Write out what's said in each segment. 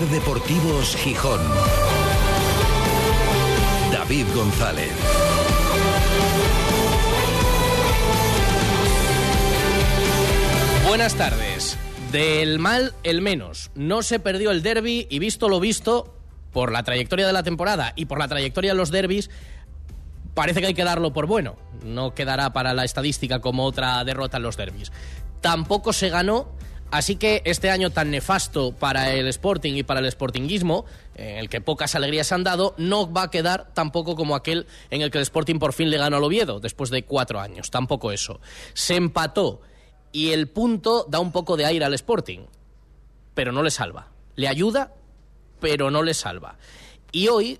Deportivos Gijón. David González. Buenas tardes. Del mal, el menos. No se perdió el derby y visto lo visto, por la trayectoria de la temporada y por la trayectoria de los derbis, parece que hay que darlo por bueno. No quedará para la estadística como otra derrota en los derbis. Tampoco se ganó Así que este año tan nefasto para el Sporting y para el Sportingismo, en el que pocas alegrías han dado, no va a quedar tampoco como aquel en el que el Sporting por fin le ganó al Oviedo, después de cuatro años. Tampoco eso. Se empató y el punto da un poco de aire al Sporting, pero no le salva. Le ayuda, pero no le salva. Y hoy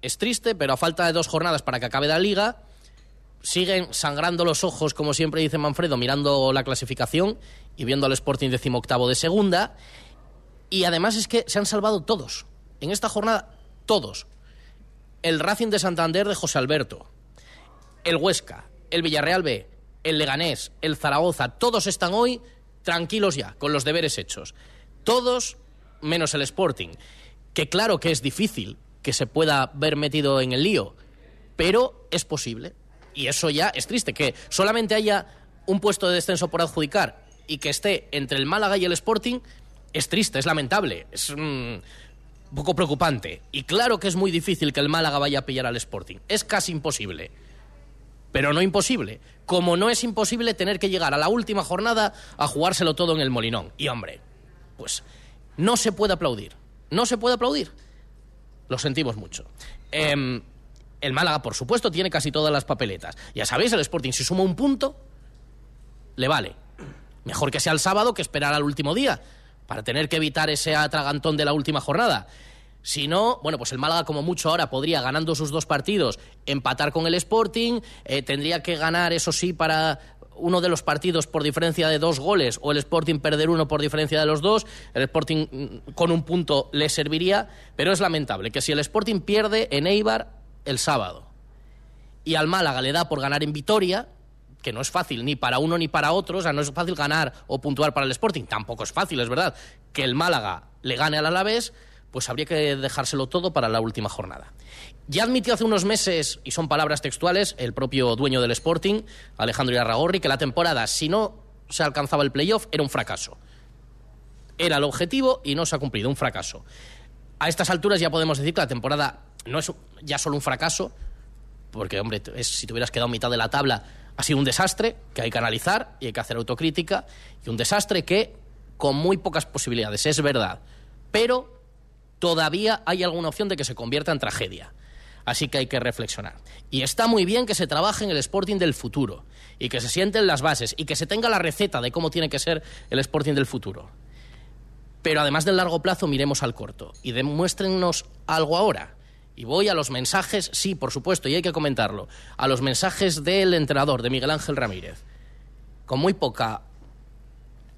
es triste, pero a falta de dos jornadas para que acabe la liga, siguen sangrando los ojos, como siempre dice Manfredo, mirando la clasificación y viendo al Sporting decimoctavo de segunda. Y además es que se han salvado todos. En esta jornada, todos. El Racing de Santander de José Alberto, el Huesca, el Villarreal B, el Leganés, el Zaragoza, todos están hoy tranquilos ya, con los deberes hechos. Todos menos el Sporting, que claro que es difícil que se pueda ver metido en el lío, pero es posible. Y eso ya es triste, que solamente haya un puesto de descenso por adjudicar y que esté entre el Málaga y el Sporting, es triste, es lamentable, es mm, un poco preocupante. Y claro que es muy difícil que el Málaga vaya a pillar al Sporting, es casi imposible. Pero no imposible. Como no es imposible tener que llegar a la última jornada a jugárselo todo en el Molinón. Y hombre, pues no se puede aplaudir. No se puede aplaudir. Lo sentimos mucho. Em, el Málaga, por supuesto, tiene casi todas las papeletas. Ya sabéis, el Sporting, si suma un punto, le vale. Mejor que sea el sábado que esperar al último día, para tener que evitar ese atragantón de la última jornada. Si no, bueno, pues el Málaga como mucho ahora podría, ganando sus dos partidos, empatar con el Sporting, eh, tendría que ganar, eso sí, para uno de los partidos por diferencia de dos goles o el Sporting perder uno por diferencia de los dos, el Sporting mm, con un punto le serviría, pero es lamentable que si el Sporting pierde en Eibar el sábado y al Málaga le da por ganar en Vitoria, que no es fácil ni para uno ni para otro, o sea, no es fácil ganar o puntuar para el Sporting, tampoco es fácil, es verdad, que el Málaga le gane al Alavés, pues habría que dejárselo todo para la última jornada. Ya admitió hace unos meses, y son palabras textuales, el propio dueño del Sporting, Alejandro Irarragorri, que la temporada, si no se alcanzaba el playoff, era un fracaso. Era el objetivo y no se ha cumplido, un fracaso. A estas alturas ya podemos decir que la temporada no es ya solo un fracaso, porque, hombre, si te hubieras quedado mitad de la tabla, ha sido un desastre que hay que analizar y hay que hacer autocrítica, y un desastre que, con muy pocas posibilidades, es verdad, pero todavía hay alguna opción de que se convierta en tragedia. Así que hay que reflexionar. Y está muy bien que se trabaje en el Sporting del futuro y que se sienten las bases y que se tenga la receta de cómo tiene que ser el Sporting del futuro. Pero además del largo plazo, miremos al corto y demuéstrennos algo ahora. Y voy a los mensajes, sí, por supuesto, y hay que comentarlo, a los mensajes del entrenador, de Miguel Ángel Ramírez, con muy poca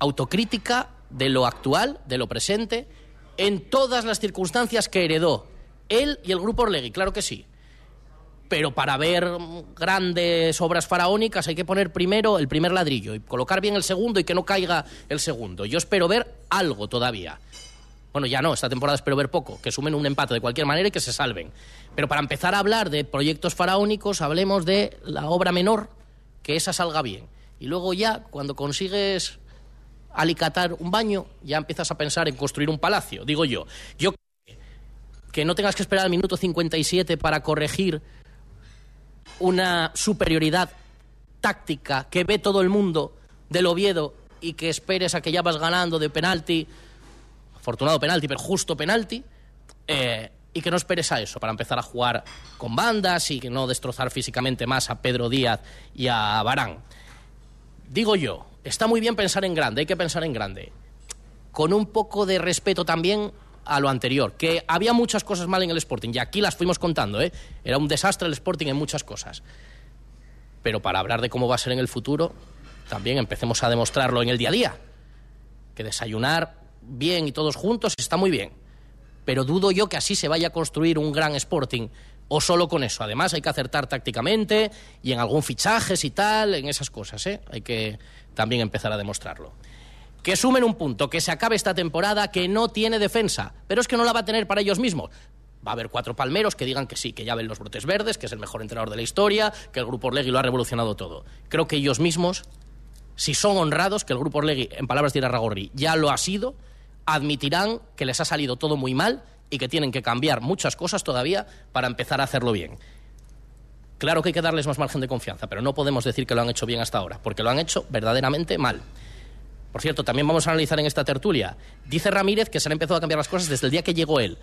autocrítica de lo actual, de lo presente, en todas las circunstancias que heredó él y el grupo Orlegui, claro que sí. Pero para ver grandes obras faraónicas hay que poner primero el primer ladrillo y colocar bien el segundo y que no caiga el segundo. Yo espero ver algo todavía. Bueno, ya no, esta temporada espero ver poco, que sumen un empate de cualquier manera y que se salven. Pero para empezar a hablar de proyectos faraónicos, hablemos de la obra menor, que esa salga bien. Y luego ya, cuando consigues alicatar un baño, ya empiezas a pensar en construir un palacio, digo yo. Yo que no tengas que esperar al minuto 57 para corregir una superioridad táctica que ve todo el mundo del Oviedo y que esperes a que ya vas ganando de penalti afortunado penalti, pero justo penalti, eh, y que no esperes a eso para empezar a jugar con bandas y no destrozar físicamente más a Pedro Díaz y a Barán. Digo yo, está muy bien pensar en grande, hay que pensar en grande, con un poco de respeto también a lo anterior, que había muchas cosas mal en el Sporting, y aquí las fuimos contando, ¿eh? era un desastre el Sporting en muchas cosas. Pero para hablar de cómo va a ser en el futuro, también empecemos a demostrarlo en el día a día. Que desayunar bien y todos juntos está muy bien. Pero dudo yo que así se vaya a construir un gran Sporting o solo con eso. Además hay que acertar tácticamente y en algún fichajes y tal, en esas cosas, ¿eh? Hay que también empezar a demostrarlo. que sumen un punto, que se acabe esta temporada, que no tiene defensa, pero es que no la va a tener para ellos mismos. Va a haber cuatro palmeros que digan que sí, que ya ven los brotes verdes, que es el mejor entrenador de la historia, que el Grupo Orlegui lo ha revolucionado todo. Creo que ellos mismos, si son honrados, que el Grupo Orlegui, en palabras de Irarragorri, ya lo ha sido, admitirán que les ha salido todo muy mal y que tienen que cambiar muchas cosas todavía para empezar a hacerlo bien. Claro que hay que darles más margen de confianza, pero no podemos decir que lo han hecho bien hasta ahora, porque lo han hecho verdaderamente mal. Por cierto, también vamos a analizar en esta tertulia. Dice Ramírez que se han empezado a cambiar las cosas desde el día que llegó él,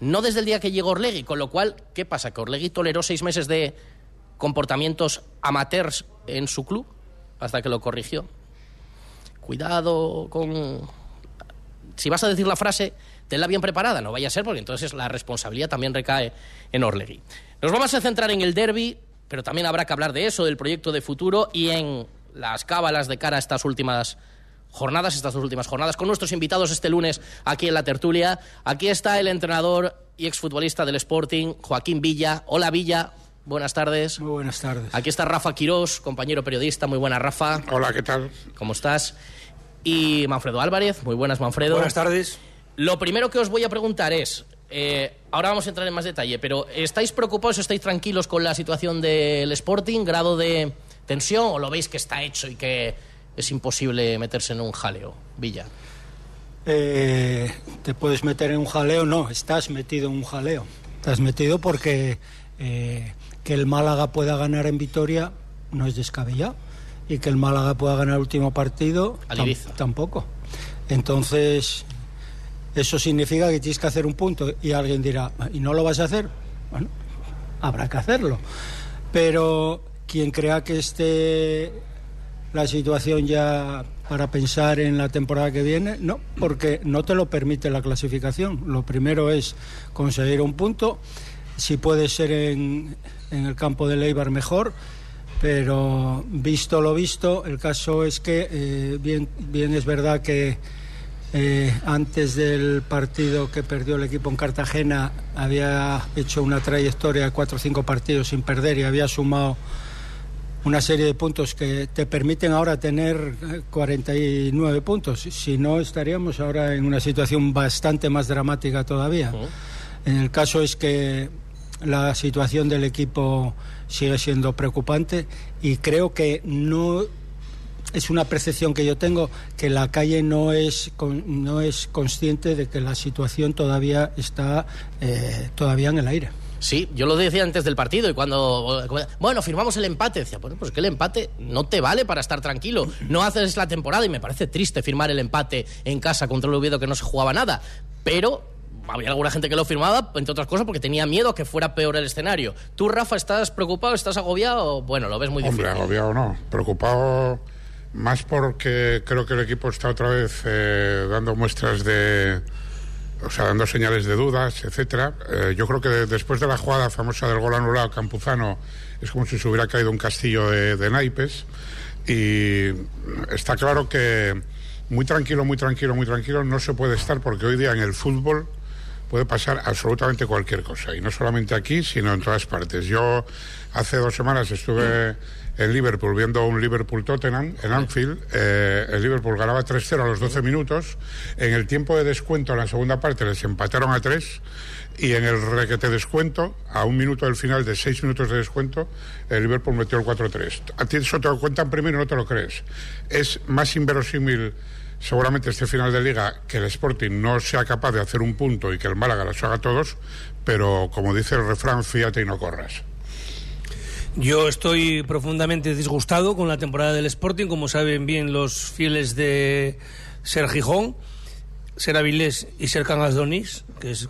no desde el día que llegó Orlegui, con lo cual, ¿qué pasa? ¿Que Orlegui toleró seis meses de comportamientos amateurs en su club hasta que lo corrigió? Cuidado con... Si vas a decir la frase, tenla bien preparada, no vaya a ser, porque entonces la responsabilidad también recae en Orlegui. Nos vamos a centrar en el derby, pero también habrá que hablar de eso, del proyecto de futuro y en las cábalas de cara a estas últimas jornadas, estas dos últimas jornadas, con nuestros invitados este lunes aquí en la tertulia. Aquí está el entrenador y exfutbolista del Sporting, Joaquín Villa. Hola Villa, buenas tardes. Muy buenas tardes. Aquí está Rafa Quirós, compañero periodista. Muy buena, Rafa. Hola, ¿qué tal? ¿Cómo estás? Y Manfredo Álvarez. Muy buenas, Manfredo. Buenas tardes. Lo primero que os voy a preguntar es, eh, ahora vamos a entrar en más detalle, pero ¿estáis preocupados, estáis tranquilos con la situación del Sporting? ¿Grado de tensión o lo veis que está hecho y que es imposible meterse en un jaleo, Villa? Eh, ¿Te puedes meter en un jaleo? No, estás metido en un jaleo. Estás metido porque eh, que el Málaga pueda ganar en Vitoria no es descabellado. Y que el Málaga pueda ganar el último partido tam tampoco. Entonces, eso significa que tienes que hacer un punto y alguien dirá, ¿y no lo vas a hacer? Bueno, habrá que hacerlo. Pero quien crea que esté la situación ya para pensar en la temporada que viene, no, porque no te lo permite la clasificación. Lo primero es conseguir un punto, si puede ser en, en el campo de Leibar mejor, pero visto lo visto, el caso es que eh, bien, bien es verdad que eh, antes del partido que perdió el equipo en Cartagena había hecho una trayectoria de cuatro o cinco partidos sin perder y había sumado una serie de puntos que te permiten ahora tener 49 puntos. Si no, estaríamos ahora en una situación bastante más dramática todavía. En el caso es que la situación del equipo sigue siendo preocupante y creo que no es una percepción que yo tengo que la calle no es no es consciente de que la situación todavía está eh, todavía en el aire. Sí, yo lo decía antes del partido y cuando, bueno, firmamos el empate, decía, bueno, pues que el empate no te vale para estar tranquilo. No haces la temporada y me parece triste firmar el empate en casa contra el Oviedo que no se jugaba nada. Pero había alguna gente que lo firmaba, entre otras cosas, porque tenía miedo a que fuera peor el escenario. ¿Tú, Rafa, estás preocupado, estás agobiado? Bueno, lo ves muy Hombre, difícil. agobiado no. Preocupado más porque creo que el equipo está otra vez eh, dando muestras de o sea, dando señales de dudas, etcétera. Eh, yo creo que de, después de la jugada famosa del gol anulado Campuzano es como si se hubiera caído un castillo de, de, naipes y está claro que muy tranquilo, muy tranquilo, muy tranquilo no se puede estar porque hoy día en el fútbol puede pasar absolutamente cualquier cosa y no solamente aquí, sino en todas partes. Yo hace dos semanas estuve en Liverpool viendo un Liverpool-Tottenham en Anfield. Eh, el Liverpool ganaba 3-0 a los 12 minutos. En el tiempo de descuento, en la segunda parte, les empataron a 3. Y en el requete descuento, a un minuto del final de 6 minutos de descuento, el Liverpool metió el 4-3. A ti eso te lo cuentan primero y no te lo crees. Es más inverosímil seguramente este final de liga que el Sporting no sea capaz de hacer un punto y que el Málaga los haga todos, pero como dice el refrán, fíjate y no corras. Yo estoy profundamente disgustado con la temporada del Sporting, como saben bien los fieles de Ser Gijón, Ser Avilés y Ser Cangas Donís, que es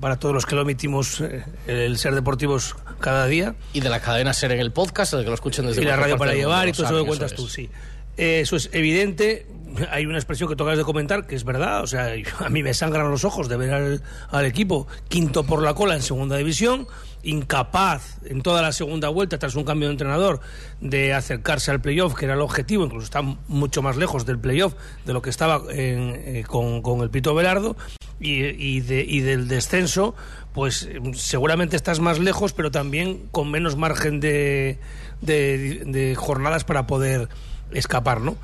para todos los que lo emitimos el Ser Deportivos cada día. Y de la cadena Ser en el podcast, el que lo escuchen desde Y la radio para llevar y todo eso que cuentas tú, sí. Eh, eso es evidente. Hay una expresión que tocas de comentar que es verdad. O sea, a mí me sangran los ojos de ver al, equipo quinto por la cola en segunda división incapaz en toda la segunda vuelta, tras un cambio de entrenador, de acercarse al playoff, que era el objetivo, incluso está mucho más lejos del playoff de lo que estaba en, eh, con, con, el Pito Velardo, y, y, de, y, del descenso, pues seguramente estás más lejos, pero también con menos margen de, de, de jornadas para poder escapar, ¿no?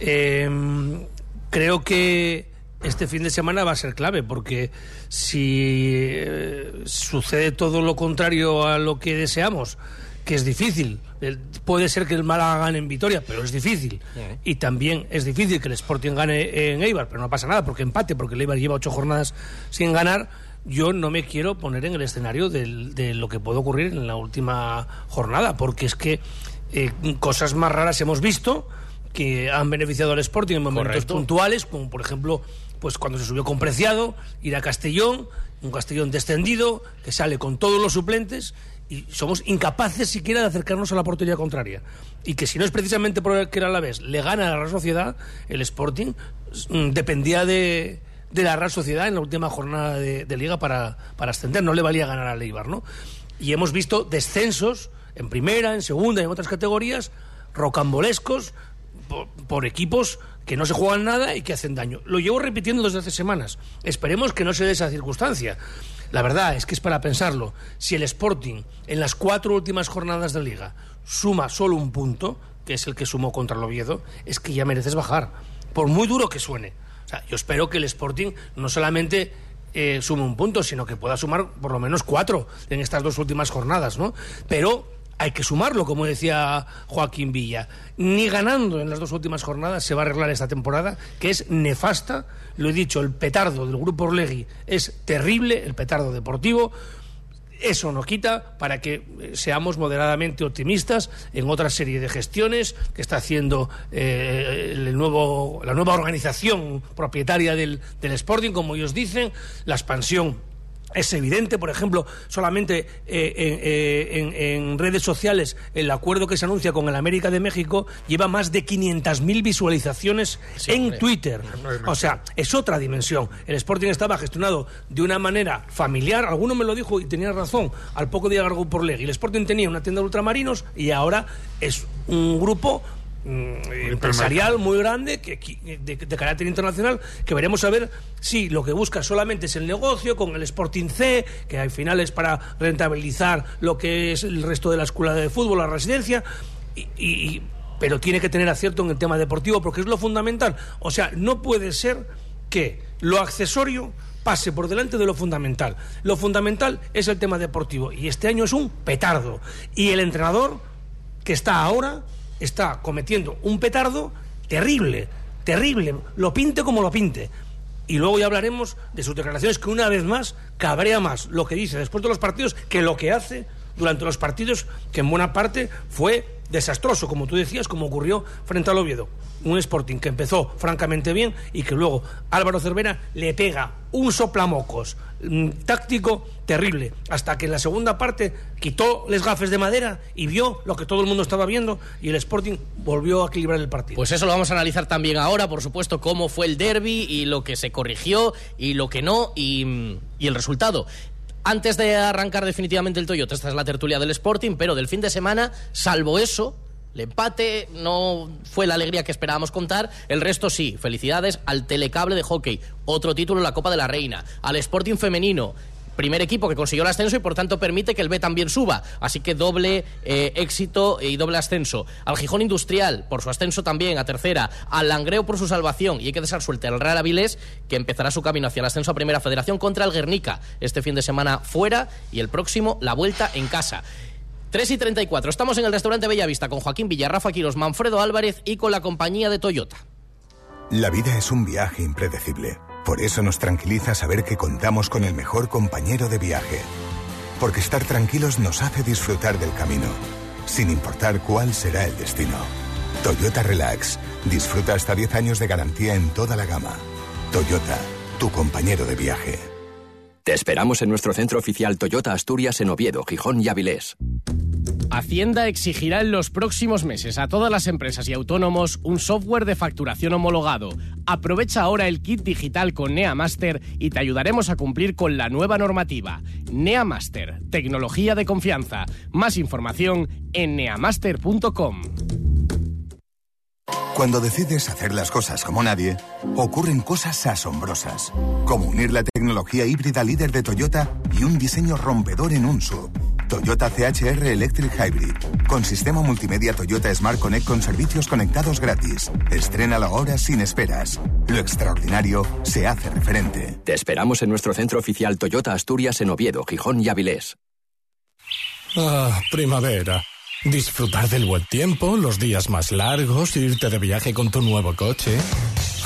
Eh, creo que este fin de semana va a ser clave porque si eh, sucede todo lo contrario a lo que deseamos, que es difícil, puede ser que el Málaga gane en Vitoria, pero es difícil. Y también es difícil que el Sporting gane en Eibar, pero no pasa nada porque empate, porque el Eibar lleva ocho jornadas sin ganar. Yo no me quiero poner en el escenario de, lo que puede ocurrir en la última jornada, porque es que eh, cosas más raras hemos visto que han beneficiado al Sporting en momentos puntuales, como por ejemplo pues cuando se subió con Preciado, ir a Castellón, un Castellón descendido, que sale con todos los suplentes, y somos incapaces siquiera de acercarnos a la portería contraria. Y que si no es precisamente por que era la vez le gana a la Real Sociedad, el Sporting mm, dependía de, de la Real Sociedad en la última jornada de, Liga para, para, ascender, no le valía ganar al Eibar, ¿no? Y hemos visto descensos en primera, en segunda y en otras categorías, rocambolescos, por equipos que no se juegan nada y que hacen daño. Lo llevo repitiendo desde hace semanas. Esperemos que no se dé esa circunstancia. La verdad es que es para pensarlo. Si el Sporting en las cuatro últimas jornadas de liga suma solo un punto, que es el que sumó contra el Oviedo, es que ya mereces bajar, por muy duro que suene. O sea, yo espero que el Sporting no solamente eh, sume un punto, sino que pueda sumar por lo menos cuatro en estas dos últimas jornadas, ¿no? Pero hay que sumarlo, como decía Joaquín Villa. Ni ganando en las dos últimas jornadas se va a arreglar esta temporada, que es nefasta. Lo he dicho, el petardo del grupo Orlegui es terrible, el petardo deportivo. Eso no quita para que eh, seamos moderadamente optimistas en otra serie de gestiones que está haciendo eh, el nuevo, la nueva organización propietaria del, del Sporting, como ellos dicen, la expansión es evidente, por ejemplo, solamente eh, eh, en, redes sociales el acuerdo que se anuncia con el América de México lleva más de 500.000 visualizaciones en Twitter. O sea, es otra dimensión. El Sporting estaba gestionado de una manera familiar, alguno me lo dijo y tenía razón, al poco día largo por ley. El Sporting tenía una tienda de ultramarinos y ahora es un grupo empresarial muy grande que, de, carácter internacional que veremos a ver si lo que busca solamente es el negocio con el Sporting C que al final es para rentabilizar lo que es el resto de la escuela de fútbol la residencia y, pero tiene que tener acierto en el tema deportivo porque es lo fundamental. O sea no puede ser que lo accesorio pase por delante de lo fundamental. Lo fundamental es el tema deportivo y este año es un petardo. Y el entrenador que está ahora está cometiendo un petardo terrible, terrible, lo pinte como lo pinte. Y luego ya hablaremos de sus declaraciones que una vez más cabrea más lo que dice después de los partidos que lo que hace durante los partidos, que en buena parte fue desastroso, como tú decías, como ocurrió frente al Oviedo. Un Sporting que empezó francamente bien y que luego Álvaro Cervera le pega un soplamocos mm, táctico terrible, hasta que en la segunda parte quitó les gafes de madera y vio lo que todo el mundo estaba viendo y el Sporting volvió a equilibrar el partido. Pues eso lo vamos a analizar también ahora, por supuesto, cómo fue el derby y lo que se corrigió y lo que no y, y el resultado antes de arrancar definitivamente el Toyota, esta es la tertulia del Sporting, pero del fin de semana, salvo eso, el empate no fue la alegría que esperábamos contar, el resto sí. Felicidades al telecable de hockey, otro título en la Copa de la Reina, al Sporting femenino, primer equipo que consiguió el ascenso y por tanto permite que el B también suba. Así que doble eh, éxito y doble ascenso. Al Gijón Industrial por su ascenso también a tercera. Al Langreo por su salvación. Y hay que dejar suerte al Real Avilés que empezará su camino hacia el ascenso a Primera Federación contra el Guernica. Este fin de semana fuera y el próximo la vuelta en casa. 3 y 34. Estamos en el restaurante Bellavista con Joaquín Villarrafa, Quiros, Manfredo Álvarez y con la compañía de Toyota. La vida es un viaje impredecible por eso nos tranquiliza saber que contamos con el mejor compañero de viaje. Porque estar tranquilos nos hace disfrutar del camino, sin importar cuál será el destino. Toyota Relax. Disfruta hasta 10 años de garantía en toda la gama. Toyota, tu compañero de viaje. Te esperamos en nuestro centro oficial Toyota Asturias en Oviedo, Gijón y Avilés. Hacienda exigirá en los próximos meses a todas las empresas y autónomos un software de facturación homologado. Aprovecha ahora el kit digital con NeaMaster y te ayudaremos a cumplir con la nueva normativa. NeaMaster, tecnología de confianza. Más información en neamaster.com. Cuando decides hacer las cosas como nadie, ocurren cosas asombrosas, como unir la tecnología híbrida líder de Toyota y un diseño rompedor en un sub Toyota CHR Electric Hybrid. Con sistema multimedia Toyota Smart Connect con servicios conectados gratis. Estrena la ahora sin esperas. Lo extraordinario se hace referente. Te esperamos en nuestro centro oficial Toyota Asturias en Oviedo, Gijón y Avilés. Ah, primavera. Disfrutar del buen tiempo, los días más largos, irte de viaje con tu nuevo coche.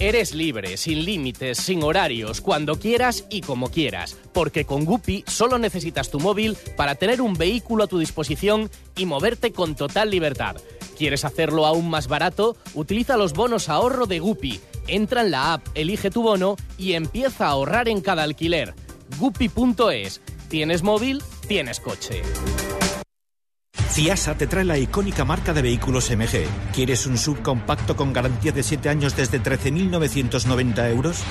Eres libre, sin límites, sin horarios, cuando quieras y como quieras, porque con Guppy solo necesitas tu móvil para tener un vehículo a tu disposición y moverte con total libertad. ¿Quieres hacerlo aún más barato? Utiliza los bonos ahorro de Guppy. Entra en la app, elige tu bono y empieza a ahorrar en cada alquiler. Guppy.es. ¿Tienes móvil? Tienes coche. Ciasa te trae la icónica marca de vehículos MG. ¿Quieres un subcompacto con garantía de 7 años desde 13.990 euros?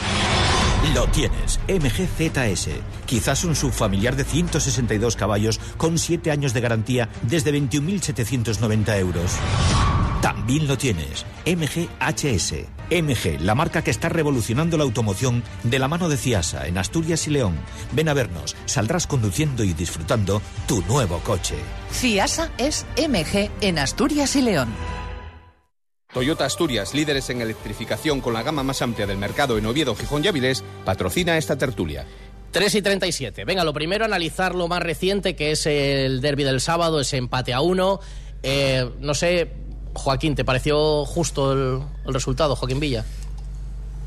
Lo tienes, MG ZS. Quizás un subfamiliar de 162 caballos con 7 años de garantía desde 21.790 euros. También lo tienes, MG HS. MG, la marca que está revolucionando la automoción de la mano de Ciasa en Asturias y León. Ven a vernos, saldrás conduciendo y disfrutando tu nuevo coche. Ciasa es MG en Asturias y León. Toyota Asturias, líderes en electrificación con la gama más amplia del mercado en Oviedo, Gijón y Avilés, patrocina esta tertulia. 3 y 37. Venga, lo primero, analizar lo más reciente, que es el derby del sábado, ese empate a uno. Eh, no sé, Joaquín, ¿te pareció justo el, el resultado, Joaquín Villa?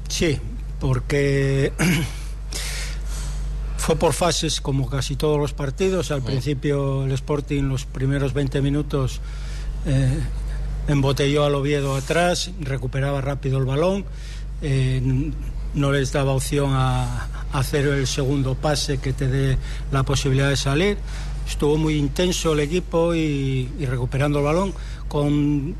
Sí, porque fue por fases como casi todos los partidos. Al principio el Sporting los primeros 20 minutos eh, embotelló al Oviedo atrás, recuperaba rápido el balón, eh, no les daba opción a, a hacer el segundo pase que te dé la posibilidad de salir. Estuvo muy intenso el equipo y, y recuperando el balón con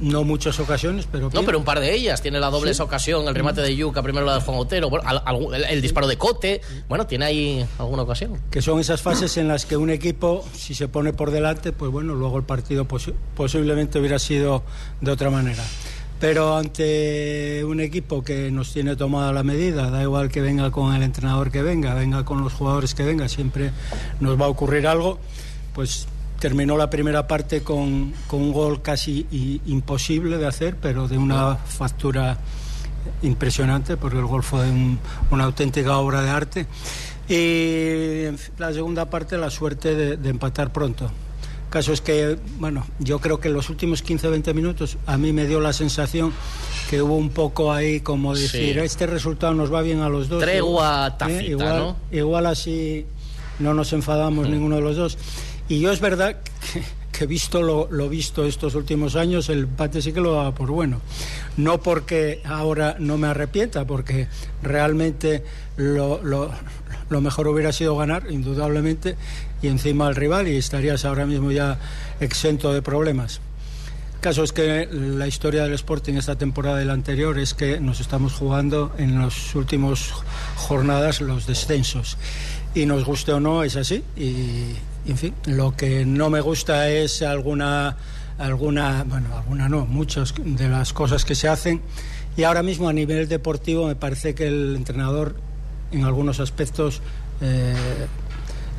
no muchas ocasiones, pero. No, pero un par de ellas. Tiene la doble esa ocasión, el remate de Yuca, primero la de Juan Otero, bueno, el, el disparo de Cote. Bueno, tiene ahí alguna ocasión. que son esas fases en las que un equipo, si se pone por delante, pues bueno, luego el partido posi- posiblemente hubiera sido de otra manera. Pero ante un equipo que nos tiene tomada la medida, da igual que venga con el entrenador que venga, venga con los jugadores que venga, siempre nos va a ocurrir algo, pues terminó la primera parte con, con un gol casi i- imposible de hacer, pero de una factura impresionante, porque el gol fue un- una auténtica obra de arte. Y la segunda parte, la suerte de, de empatar pronto. Caso es que, bueno, yo creo que en los últimos 15-20 minutos a mí me dio la sensación que hubo un poco ahí como decir, Sí. este resultado nos va bien a los dos. Tregua Eh, tácita, igual, ¿no? igual así no nos enfadamos ninguno de los dos. Y yo es verdad que, que visto lo, lo visto estos últimos años, el empate sí que lo daba por bueno. No porque ahora no me arrepienta, porque realmente lo, lo- lo mejor hubiera sido ganar, indudablemente, y encima al rival, y estarías ahora mismo ya exento de problemas. Caso es que la historia del Sporting esta temporada la anterior es que nos estamos jugando en las últimas jornadas los descensos. Y nos guste o no, es así. Y, en fin, lo que no me gusta es alguna, alguna, bueno, alguna no, muchas de las cosas que se hacen. Y ahora mismo a nivel deportivo me parece que el entrenador en algunos aspectos eh,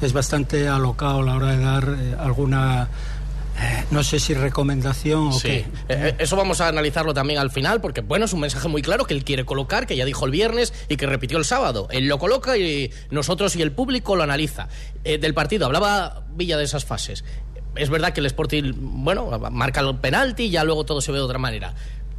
es bastante alocado a la hora de dar eh, alguna, no sé si recomendación o Sí. qué. Eh, eh, eso vamos a analizarlo también al final, porque bueno, es un mensaje muy claro que él quiere colocar, que ya dijo el viernes y que repitió el sábado. Él lo coloca y nosotros y el público lo analiza. Eh, del partido, hablaba Villa de esas fases. Es verdad que el Sporting, bueno, marca el penalti y ya luego todo se ve de otra manera.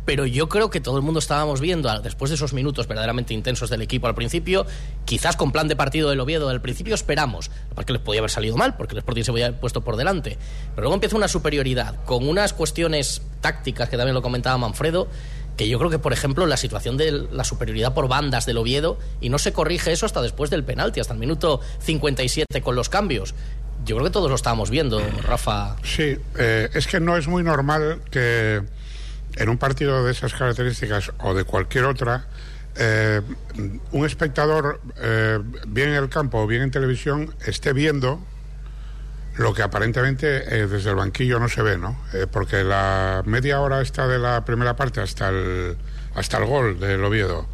Pero yo creo que todo el mundo estábamos viendo, después de esos minutos verdaderamente intensos del equipo al principio, quizás con plan de partido del Oviedo al principio esperamos, porque les podía haber salido mal, porque el Sporting se había puesto por delante. Pero luego empieza una superioridad, con unas cuestiones tácticas, que también lo comentaba Manfredo, que yo creo que, por ejemplo, la situación de la superioridad por bandas del Oviedo, y no se corrige eso hasta después del penalti, hasta el minuto 57 con los cambios. yo creo que todos lo estábamos viendo, Rafa. Sí, eh, es que no es muy normal que en un partido de esas características o de cualquier otra, eh, un espectador, eh, bien en el campo o bien en televisión, esté viendo lo que aparentemente eh, desde el banquillo no se ve, ¿no? porque la media hora esta de la primera parte hasta el, hasta el gol del Oviedo,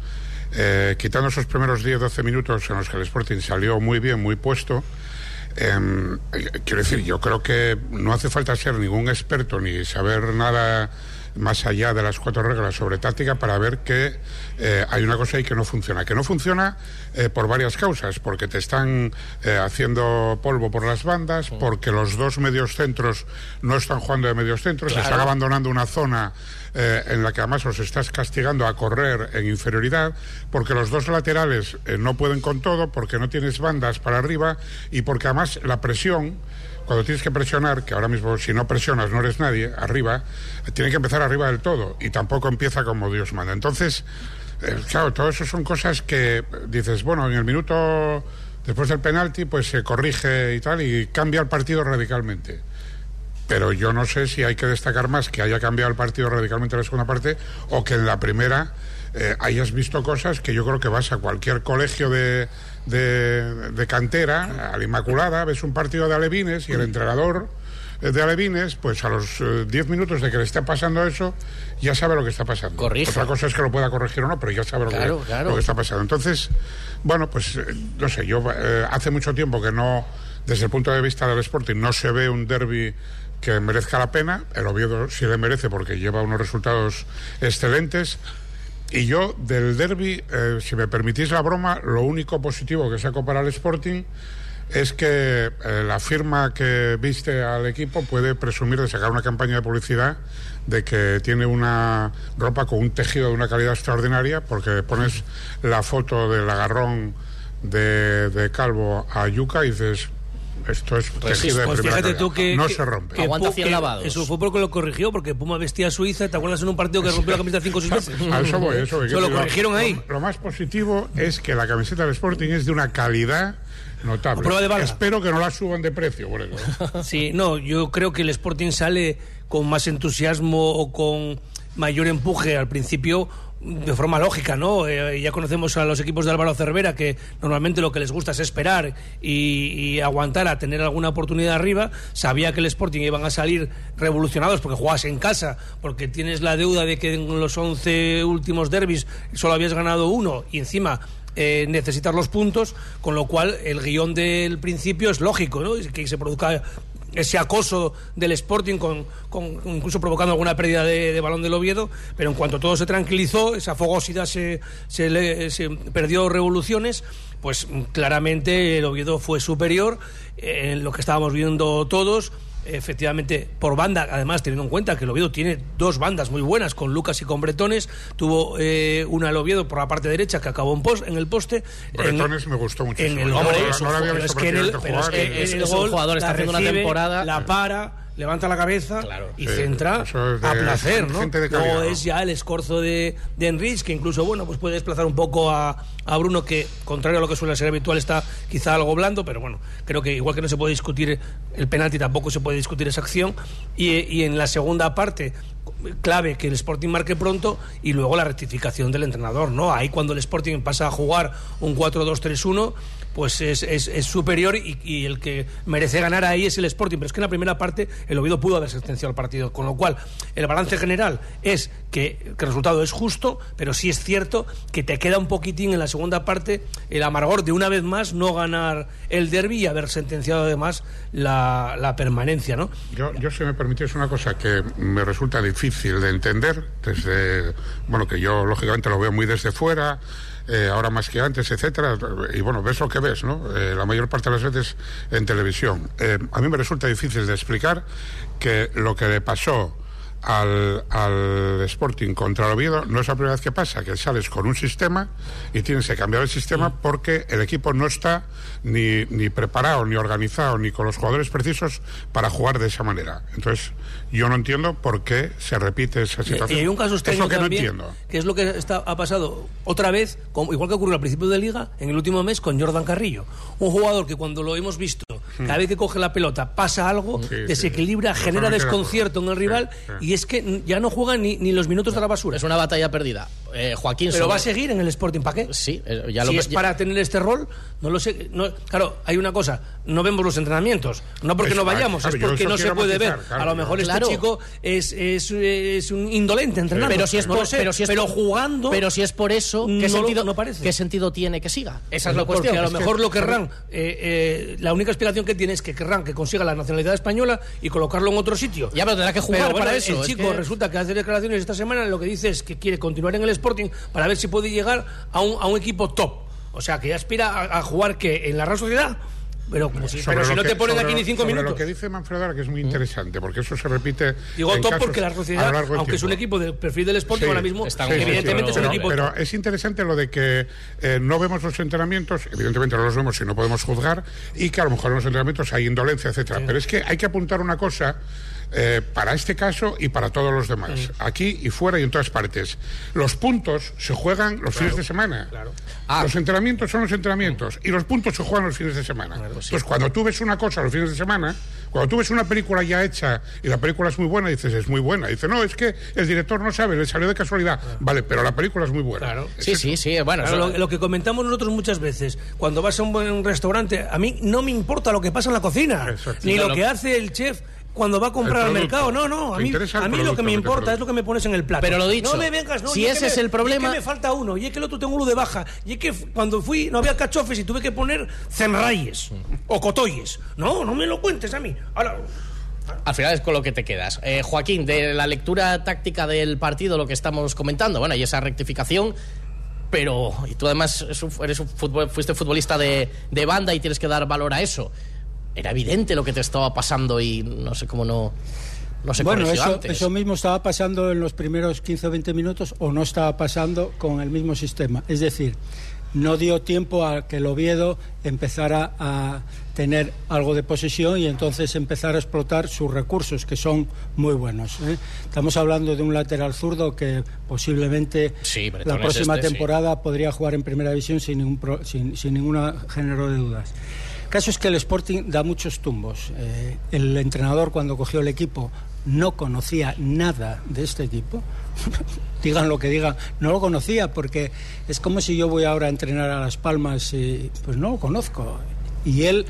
quitando esos primeros 10-12 minutos en los que el Sporting salió muy bien, muy puesto, em, quiero decir, yo creo que no hace falta ser ningún experto ni saber nada más allá de las cuatro reglas sobre táctica para ver que eh, hay una cosa ahí que no funciona. Que no funciona eh, por varias causas, porque te están eh, haciendo polvo por las bandas, porque los dos medios centros no están jugando de medios centros, se están abandonando una zona en la que además los estás castigando a correr en inferioridad, porque los dos laterales no pueden con todo, porque no tienes bandas para arriba y porque además la presión cuando tienes que presionar, que ahora mismo si no presionas no eres nadie, arriba, tiene que empezar arriba del todo y tampoco empieza como Dios manda. Entonces, eh, claro, todo eso son cosas que dices, bueno, en el minuto después del penalti, pues se corrige y tal y cambia el partido radicalmente. Pero yo no sé si hay que destacar más que haya cambiado el partido radicalmente en la segunda parte o que en la primera eh, hayas visto cosas que yo creo que vas a cualquier colegio de, de, cantera, a la Inmaculada, ves un partido de alevines y el entrenador de alevines, pues a los 10 eh, minutos de que le esté pasando eso, ya sabe lo que está pasando. Corrige. Otra cosa es que lo pueda corregir o no, pero ya sabe lo, que, lo que está pasando. Entonces, bueno, pues eh, no sé, yo eh, hace mucho tiempo que no, desde el punto de vista del Sporting, no se ve un derby que merezca la pena. El Oviedo sí le merece porque lleva unos resultados excelentes. Y yo del derby, eh, si me permitís la broma, lo único positivo que saco para el Sporting es que eh, la firma que viste al equipo puede presumir de sacar una campaña de publicidad de que tiene una ropa con un tejido de una calidad extraordinaria porque pones la foto del agarrón de, de Calvo a Yuca y dices esto es tejido de pues fíjate tú que, no se rompe. Que, Aguanta 100 lavados. Eso fue porque lo corrigió, porque Puma vestía a Suiza. ¿Te acuerdas en un partido que rompió la camiseta 5 o 6 veces? A eso voy, eso voy. lo corrigieron ahí. Lo, más positivo es que la camiseta del Sporting es de una calidad notable. Prueba de Espero que no la suban de precio, por eso. Sí, no, yo creo que el Sporting sale con más entusiasmo o con mayor empuje al principio de forma lógica, ¿no? Eh, ya conocemos a los equipos de Álvaro Cervera que normalmente lo que les gusta es esperar y, aguantar a tener alguna oportunidad arriba. Sabía que el Sporting iban a salir revolucionados porque jugabas en casa, porque tienes la deuda de que en los 11 últimos derbis solo habías ganado uno y encima eh, necesitar los puntos, con lo cual el guion del principio es lógico, ¿no? Que se produzca ese acoso del Sporting, con, incluso provocando alguna pérdida de, balón del Oviedo, pero en cuanto todo se tranquilizó, esa fogosidad se, se, perdió revoluciones, pues claramente el Oviedo fue superior en lo que estábamos viendo todos efectivamente por banda, además teniendo en cuenta que el Oviedo tiene dos bandas muy buenas con Lucas y con Bretones, tuvo eh, una el Oviedo por la parte derecha que acabó en, post, en el poste. Bretones me gustó mucho. En el, visto es jugador está haciendo una temporada la para levanta la cabeza y centra a placer, ¿no? No es ya el escorzo de, de Enrich, que incluso, bueno, pues puede desplazar un poco a, a, Bruno, que contrario a lo que suele ser habitual, está quizá algo blando, pero bueno, creo que igual que no se puede discutir el penalti, tampoco se puede discutir esa acción. Y, y en la segunda parte, clave que el Sporting marque pronto y luego la rectificación del entrenador, ¿no? Ahí cuando el Sporting pasa a jugar un 4-2-3-1 pues es, es, superior y, el que merece ganar ahí es el Sporting. Pero es que en la primera parte el Oviedo pudo haber sentenciado el partido, con lo cual el balance general es que, el resultado es justo, pero sí es cierto que te queda un poquitín en la segunda parte el amargor de una vez más no ganar el derby y haber sentenciado además la, permanencia, ¿no? Yo, yo, si me permitís una cosa que me resulta difícil de entender, desde, bueno, que yo lógicamente lo veo muy desde fuera, eh, ahora más que antes, etcétera. Y bueno, ves lo que ves, ¿no? Eh, la mayor parte de las veces en televisión. Eh, a mí me resulta difícil de explicar que lo que le pasó al, al, Sporting contra el Oviedo, no es la primera vez que pasa, que sales con un sistema y tienes que cambiar el sistema porque el equipo no está ni, ni preparado, ni organizado, ni con los jugadores precisos para jugar de esa manera. Entonces, yo no entiendo por qué se repite esa situación. Y hay un caso extraño que también, no entiendo. que es lo que está, ha pasado otra vez, igual que ocurrió al principio de Liga, en el último mes con Jordan Carrillo. Un jugador que cuando lo hemos visto, mm. cada vez que coge la pelota pasa algo, desequilibra, genera desconcierto en el rival y es que ya no juega ni, ni los minutos de la basura. Es una batalla perdida. Eh, Joaquín Pero va a seguir en el Sporting, ¿para qué? Sí, eh, ya lo Si es para tener este rol, no lo sé. No, claro, hay una cosa, no vemos los entrenamientos. No porque no vayamos, es porque no se puede ver. a lo mejor este chico es, es, es, un indolente entrenando. Pero si es, por, pero si es pero jugando. Pero si es por eso, ¿qué, sentido, no parece. ¿qué sentido tiene que siga? Esa es la cuestión. Porque a lo mejor lo querrán. Eh, la única explicación que tiene es que querrán que consiga la nacionalidad española y colocarlo en otro sitio. Ya, pero tendrá que jugar para eso. El chico resulta que hace declaraciones esta semana, lo que dice es que quiere continuar en el Sporting para ver si puede llegar a un, a un equipo top. O sea, que aspira a, jugar que en la Real Sociedad pero, si, pero si no te ponen aquí ni cinco sobre minutos. lo que dice Manfredo que es muy interesante, porque eso se repite. Digo top porque la sociedad, aunque es un equipo de perfil del Sporting, ahora mismo, evidentemente es un equipo. Pero es interesante lo de que eh, no vemos los entrenamientos, evidentemente no los vemos y no podemos juzgar, y que a lo mejor en los entrenamientos hay indolencia, etcétera. Pero es que hay que apuntar una cosa eh, para este caso y para todos los demás, aquí y fuera y en todas partes. Los puntos se juegan los fines de semana. Ah. Los entrenamientos son los entrenamientos y los puntos se juegan los fines de semana. Entonces, cuando tú ves una cosa los fines de semana, cuando tú ves una película ya hecha y la película es muy buena, dices, es muy buena. Dice, no, es que el director no sabe, le salió de casualidad. Vale, pero la película es muy buena. Sí, sí, sí, bueno. lo, que comentamos nosotros muchas veces, cuando vas a un buen restaurante, a mí no me importa lo que pasa en la cocina, ni lo que hace el chef cuando va a comprar al mercado. No, no, a mí, a mí lo que me importa es lo que me pones en el plato. Pero lo dicho, no me vengas, no, si ese es el problema... Y es que me falta uno, y es que el otro tengo uno de baja, y es que cuando fui no había cachofes y tuve que poner cenrayes o cotoyes. No, no me lo cuentes a mí. Ahora... Al final es con lo que te quedas. Eh, Joaquín, de la lectura táctica del partido, lo que estamos comentando, bueno, y esa rectificación, pero y tú además eres un fuiste futbolista de, de banda y tienes que dar valor a eso era evidente lo que te estaba pasando y no sé cómo no, no se bueno, eso, antes. eso mismo estaba pasando en los primeros 15 o 20 minutos o no estaba pasando con el mismo sistema. Es decir, no dio tiempo a que el Oviedo empezara a tener algo de posesión y entonces empezar a explotar sus recursos, que son muy buenos. ¿eh? Estamos hablando de un lateral zurdo que posiblemente la próxima este, temporada podría jugar en primera división sin, ningún sin, sin ningún género de dudas. Caso es que el Sporting da muchos tumbos. Eh, el entrenador cuando cogió el equipo no conocía nada de este equipo. digan lo que digan, no lo conocía porque es como si yo voy ahora a entrenar a Las Palmas y pues no lo conozco. Y él,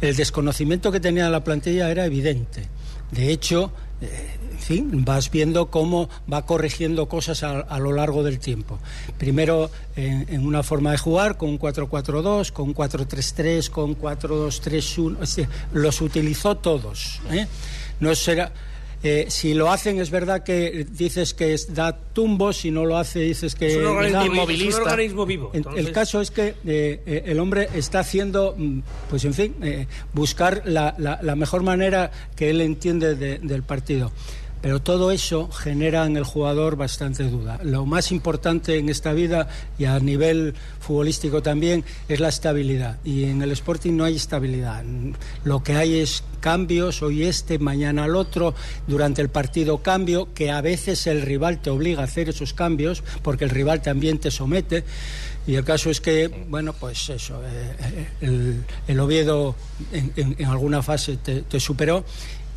el desconocimiento que tenía de la plantilla era evidente. De hecho, eh, fin, vas viendo cómo va corrigiendo cosas a, lo largo del tiempo. Primero en, una forma de jugar, con un 4-4-2, con un 4-3-3, con 4-2-3-1, los utilizó todos. ¿eh? No será... Eh, si lo hacen es verdad que dices que da tumbos, si no lo hace dices que es un organismo, vivo. El caso es que eh, el hombre está haciendo, mm, pues en fin, buscar la, mejor manera que él entiende del partido. Pero todo eso genera en el jugador bastante duda. Lo más importante en esta vida y a nivel futbolístico también es la estabilidad. Y en el Sporting no hay estabilidad. Lo que hay es cambios, hoy este, mañana el otro, durante el partido cambio, que a veces el rival te obliga a hacer esos cambios, porque el rival también te somete. Y el caso es que, bueno, pues eso, eh, eh, el, Oviedo en, alguna fase te, te superó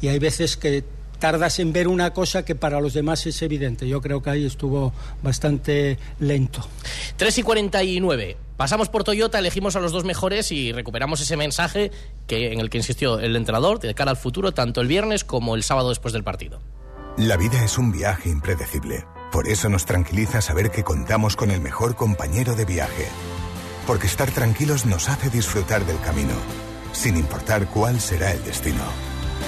y hay veces que tardas en ver una cosa que para los demás es evidente. Yo creo que ahí estuvo bastante lento. 3 y 49. Pasamos por Toyota, elegimos a los dos mejores y recuperamos ese mensaje que, en el que insistió el entrenador de cara al futuro, tanto el viernes como el sábado después del partido. La vida es un viaje impredecible. Por eso nos tranquiliza saber que contamos con el mejor compañero de viaje. Porque estar tranquilos nos hace disfrutar del camino, sin importar cuál será el destino.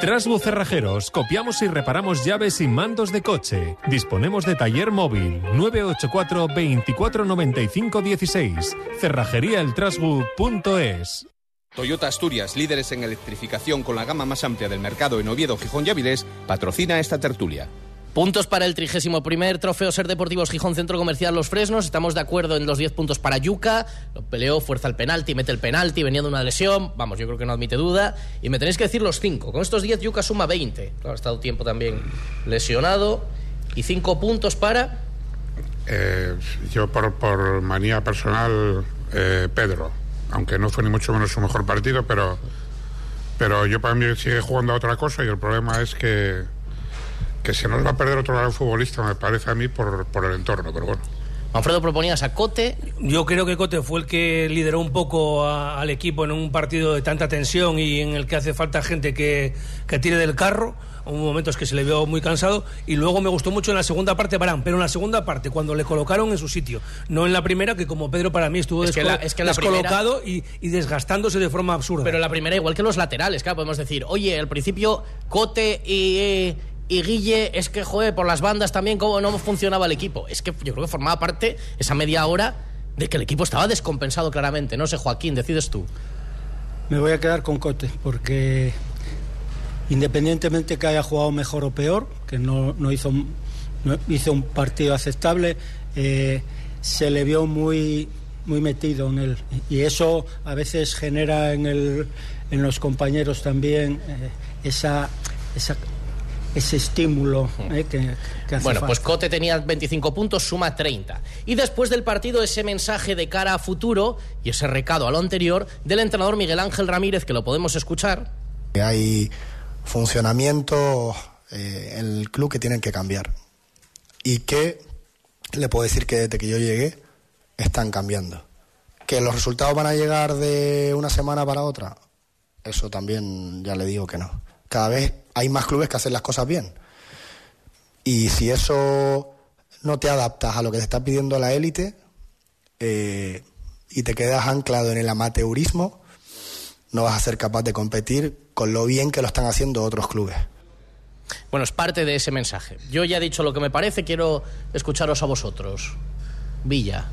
Trasbu Cerrajeros, copiamos y reparamos llaves y mandos de coche. Disponemos de taller móvil 984 24 95 16. Cerrajeríaeltrasbu.es. Toyota Asturias, líderes en electrificación con la gama más amplia del mercado en Oviedo, Gijón y Avilés, patrocina esta tertulia. Puntos para el 31 Trofeo Ser Deportivos Gijón Centro Comercial Los Fresnos. Estamos de acuerdo en los 10 puntos para Yuca. Lo peleó, fuerza el penalti, mete el penalti, venía de una lesión. Vamos, yo creo que no admite duda. Y me tenéis que decir los 5. Con estos 10 Yuca suma 20. ha estado tiempo también lesionado. Y 5 puntos para... Eh, yo por, por, manía personal, eh, Pedro. Aunque no fue ni mucho menos su mejor partido, pero, pero yo para mí sigue jugando a otra cosa y el problema es que que se nos va a perder otro gran futbolista, me parece a mí, por, por el entorno, pero bueno. Manfredo, proponías a Cote. Yo creo que Cote fue el que lideró un poco al equipo en un partido de tanta tensión y en el que hace falta gente que, que tire del carro. Hubo momentos que se le vio muy cansado y luego me gustó mucho en la segunda parte Barán, pero en la segunda parte cuando le colocaron en su sitio, no en la primera que como Pedro para mí estuvo descolocado y, y, desgastándose de forma absurda. Pero la primera igual que los laterales, claro, podemos decir, oye, al principio Cote y, y Guille, es que, joder, por las bandas también, cómo no funcionaba el equipo. Es que yo creo que formaba parte esa media hora de que el equipo estaba descompensado claramente. No sé, Joaquín, decides tú. Me voy a quedar con Cote, porque independientemente que haya jugado mejor o peor, que no, no hizo, hizo un partido aceptable, eh, se le vio muy, muy metido en él. Y eso a veces genera en, el, en los compañeros también eh, esa ese estímulo eh, que, Bueno, pues Cote tenía 25 puntos, suma 30. Y después del partido, ese mensaje de cara a futuro y ese recado a lo anterior del entrenador Miguel Ángel Ramírez, que lo podemos escuchar. Hay funcionamiento eh, en el club que tienen que cambiar. Y que le puedo decir que desde que yo llegué están cambiando. Que los resultados van a llegar de una semana para otra, eso también ya le digo que no. Cada vez hay más clubes que hacen las cosas bien. Y si eso no te adaptas a lo que te está pidiendo la élite eh, y te quedas anclado en el amateurismo, no vas a ser capaz de competir con lo bien que lo están haciendo otros clubes. Bueno, es parte de ese mensaje. Yo ya he dicho lo que me parece, quiero escucharos a vosotros. Villa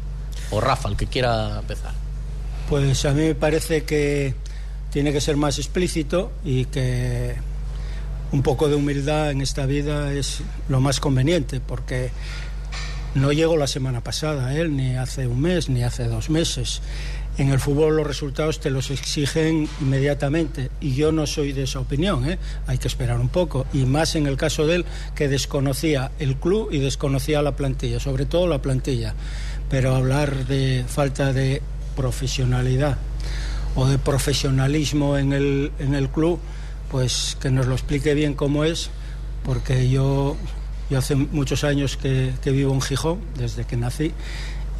o Rafa, el que quiera empezar. Pues a mí me parece que tiene que ser más explícito y que un poco de humildad en esta vida es lo más conveniente, porque no llegó la semana pasada, él, ni hace un mes, ni hace dos meses. En el fútbol los resultados te los exigen inmediatamente y yo no soy de esa opinión, ¿eh? hay que esperar un poco y más en el caso de él que desconocía el club y desconocía la plantilla, sobre todo la plantilla, pero hablar de falta de profesionalidad o de profesionalismo en el, en el club pues que nos lo explique bien cómo es, porque yo, yo hace muchos años que, vivo en Gijón, desde que nací,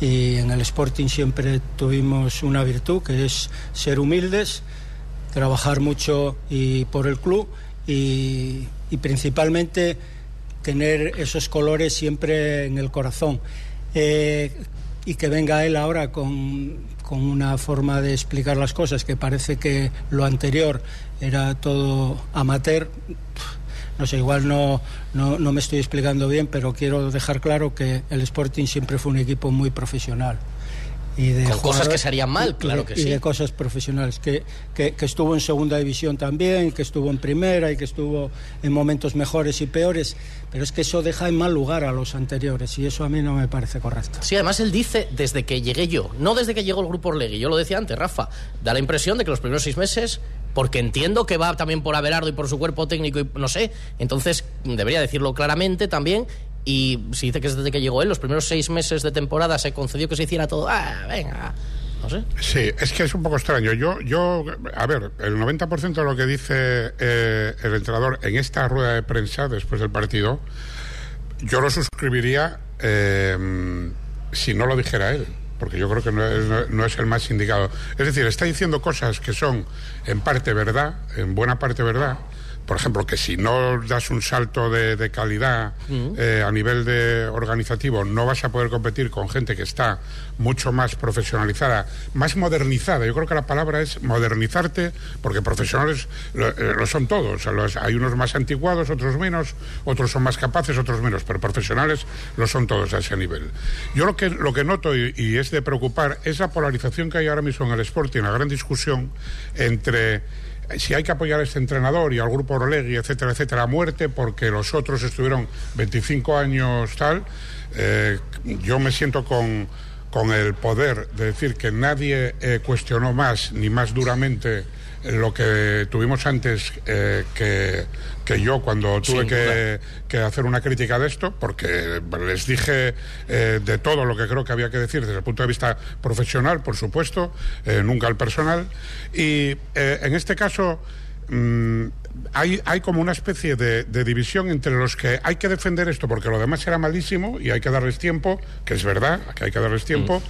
y en el Sporting siempre tuvimos una virtud, que es ser humildes, trabajar mucho y por el club y, principalmente tener esos colores siempre en el corazón. Eh, y que venga él ahora con, con una forma de explicar las cosas que parece que lo anterior era todo amateur. No sé, igual no, no, no, me estoy explicando bien, pero quiero dejar claro que el Sporting siempre fue un equipo muy profesional y de Con cosas que se harían mal, claro que y sí. de cosas profesionales que, que, que estuvo en segunda división también que estuvo en primera y que estuvo en momentos mejores y peores pero es que eso deja en mal lugar a los anteriores y eso a mí no me parece correcto Sí, además él dice desde que llegué yo, no desde que llegó el grupo Orlegui. Yo lo decía antes, Rafa. Da la impresión de que los primeros seis meses, porque entiendo que va también por Abelardo y por su cuerpo técnico y no sé, entonces debería decirlo claramente también. Y si dice que es desde que llegó él, los primeros seis meses de temporada se concedió que se hiciera todo. Ah, venga. No sé. Sí, es que es un poco extraño. Yo, yo a ver, el 90% de lo que dice eh, el entrenador en esta rueda de prensa después del partido, yo lo suscribiría eh, si no lo dijera él, porque yo creo que no no es el más indicado. Es decir, está diciendo cosas que son en parte verdad, en buena parte verdad. Por ejemplo, que si no das un salto de, de calidad eh, a nivel de organizativo, no vas a poder competir con gente que está mucho más profesionalizada, más modernizada. Yo creo que la palabra es modernizarte, porque profesionales lo, eh, lo son todos. Los- hay unos más antiguados, otros menos, otros son más capaces, otros menos, pero profesionales lo son todos a ese nivel. Yo lo que, lo que noto y, y es de preocupar es la polarización que hay ahora mismo en el Sporting, la gran discusión entre si hay que apoyar a este entrenador y al grupo Orlegui, etcétera, etcétera, a muerte, porque los otros estuvieron 25 años tal, eh, yo me siento con, con el poder de decir que nadie eh, cuestionó más ni más duramente lo que tuvimos antes eh, que, que yo cuando tuve que, que hacer una crítica de esto, porque les dije eh, de todo lo que creo que había que decir desde el punto de vista profesional, por supuesto, eh, nunca el personal. Y en este caso mm, hay, hay como una especie de, de división entre los que hay que defender esto porque lo demás era malísimo y hay que darles tiempo, que es verdad, que hay que darles tiempo.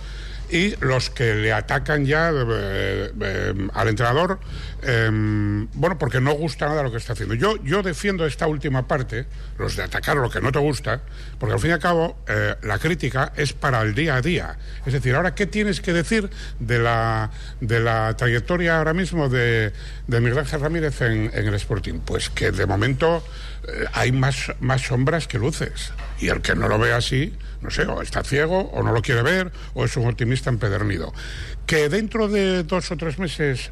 Y los que le atacan ya eh, eh, al entrenador, eh, bueno, porque no gusta nada lo que está haciendo. Yo, yo defiendo esta última parte, los de atacar lo que no te gusta, porque al fin y al cabo eh, la crítica es para el día a día. Es decir, ahora, ¿qué tienes que decir de la, de la trayectoria ahora mismo de, de Miguel Ángel Ramírez en, en el Sporting? Pues que de momento eh, hay más, más sombras que luces. Y el que no lo ve así, no sé, o está ciego, o no lo quiere ver, o es un optimista empedernido. Que dentro de dos o tres meses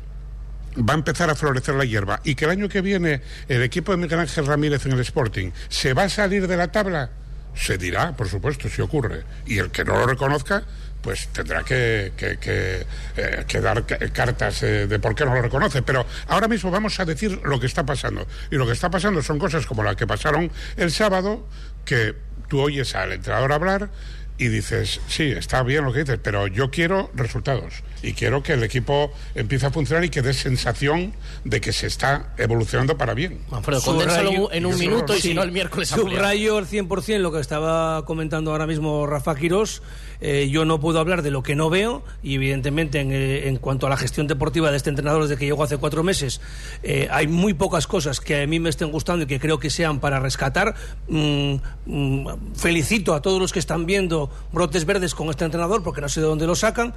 va a empezar a florecer la hierba y que el año que viene el equipo de Miguel Ángel Ramírez en el Sporting se va a salir de la tabla, se dirá, por supuesto, si ocurre. Y el que no lo reconozca, pues tendrá que, que- que, eh, que dar ca- cartas eh, de por qué no lo reconoce. Pero ahora mismo vamos a decir lo que está pasando. Y lo que está pasando son cosas como las que pasaron el sábado, que tú oyes al entrenador hablar y dices, sí, está bien lo que dices, pero yo quiero resultados y quiero que el equipo empiece a funcionar y que dé sensación de que se está evolucionando para bien. Manfredo, condénsalo en un minuto y si no el miércoles. Subrayo al 100% lo que estaba comentando ahora mismo Rafa Quirós. Eh, yo no puedo hablar de lo que no veo y evidentemente en, eh, en cuanto a la gestión deportiva de este entrenador desde que llegó hace cuatro meses eh, hay muy pocas cosas que a mí me estén gustando y que creo que sean para rescatar. Mm, mm, felicito a todos los que están viendo brotes verdes con este entrenador porque no sé de dónde lo sacan.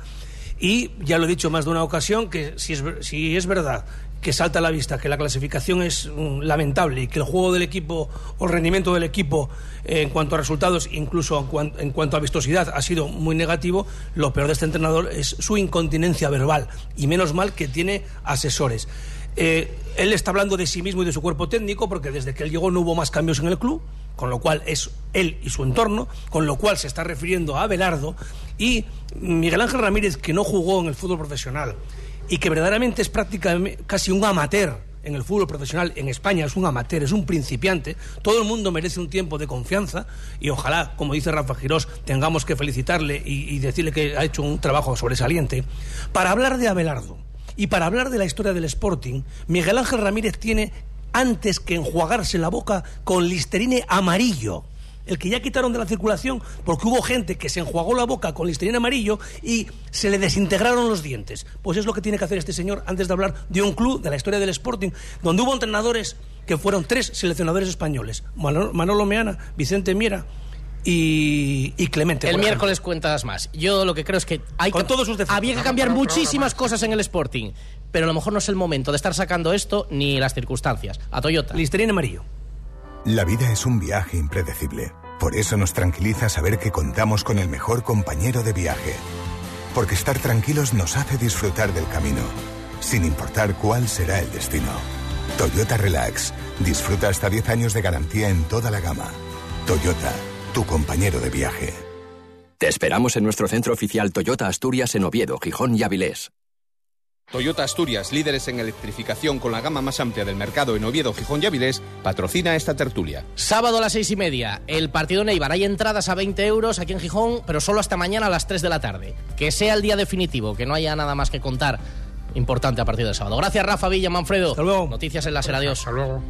Y ya lo he dicho más de una ocasión que si es, si es verdad que salta a la vista que la clasificación es mm, lamentable y que el juego del equipo o el rendimiento del equipo eh, en cuanto a resultados, incluso en cuanto a vistosidad, ha sido muy negativo, lo peor de este entrenador es su incontinencia verbal. Y menos mal que tiene asesores. Eh, él está hablando de sí mismo y de su cuerpo técnico porque desde que él llegó no hubo más cambios en el club, con lo cual es él y su entorno, con lo cual se está refiriendo a Abelardo y Miguel Ángel Ramírez que no jugó en el fútbol profesional y que verdaderamente es prácticamente casi un amateur en el fútbol profesional en España, es un amateur, es un principiante, todo el mundo merece un tiempo de confianza y ojalá, como dice Rafa Girós, tengamos que felicitarle y, y decirle que ha hecho un trabajo sobresaliente. Para hablar de Abelardo y para hablar de la historia del Sporting, Miguel Ángel Ramírez tiene antes que enjuagarse la boca con Listerine amarillo el que ya quitaron de la circulación porque hubo gente que se enjuagó la boca con listerina amarillo y se le desintegraron los dientes. Pues es lo que tiene que hacer este señor antes de hablar de un club, de la historia del Sporting, donde hubo entrenadores que fueron tres seleccionadores españoles, Manolo Meana, Vicente Miera y, y Clemente. El miércoles cuentas más. Yo lo que creo es que hay Con que- todos sus defectos. había que cambiar no, no, muchísimas cosas en el Sporting, pero a lo mejor no es el momento de estar sacando esto ni las circunstancias. A Toyota. Listerine amarillo. La vida es un viaje impredecible. Por eso nos tranquiliza saber que contamos con el mejor compañero de viaje. Porque estar tranquilos nos hace disfrutar del camino, sin importar cuál será el destino. Toyota Relax. Disfruta hasta 10 años de garantía en toda la gama. Toyota, tu compañero de viaje. Te esperamos en nuestro centro oficial Toyota Asturias en Oviedo, Gijón y Avilés. Toyota Asturias, líderes en electrificación con la gama más amplia del mercado en Oviedo, Gijón y Avilés, patrocina esta tertulia. Sábado a las seis y media, el partido Neibar. Hay entradas a 20 euros aquí en Gijón, pero solo hasta mañana a las 3 de la tarde. Que sea el día definitivo, que no haya nada más que contar importante a partir del sábado. Gracias, Rafa Villa, Manfredo. Hasta luego. Noticias en la Ser. Adiós. Hasta luego.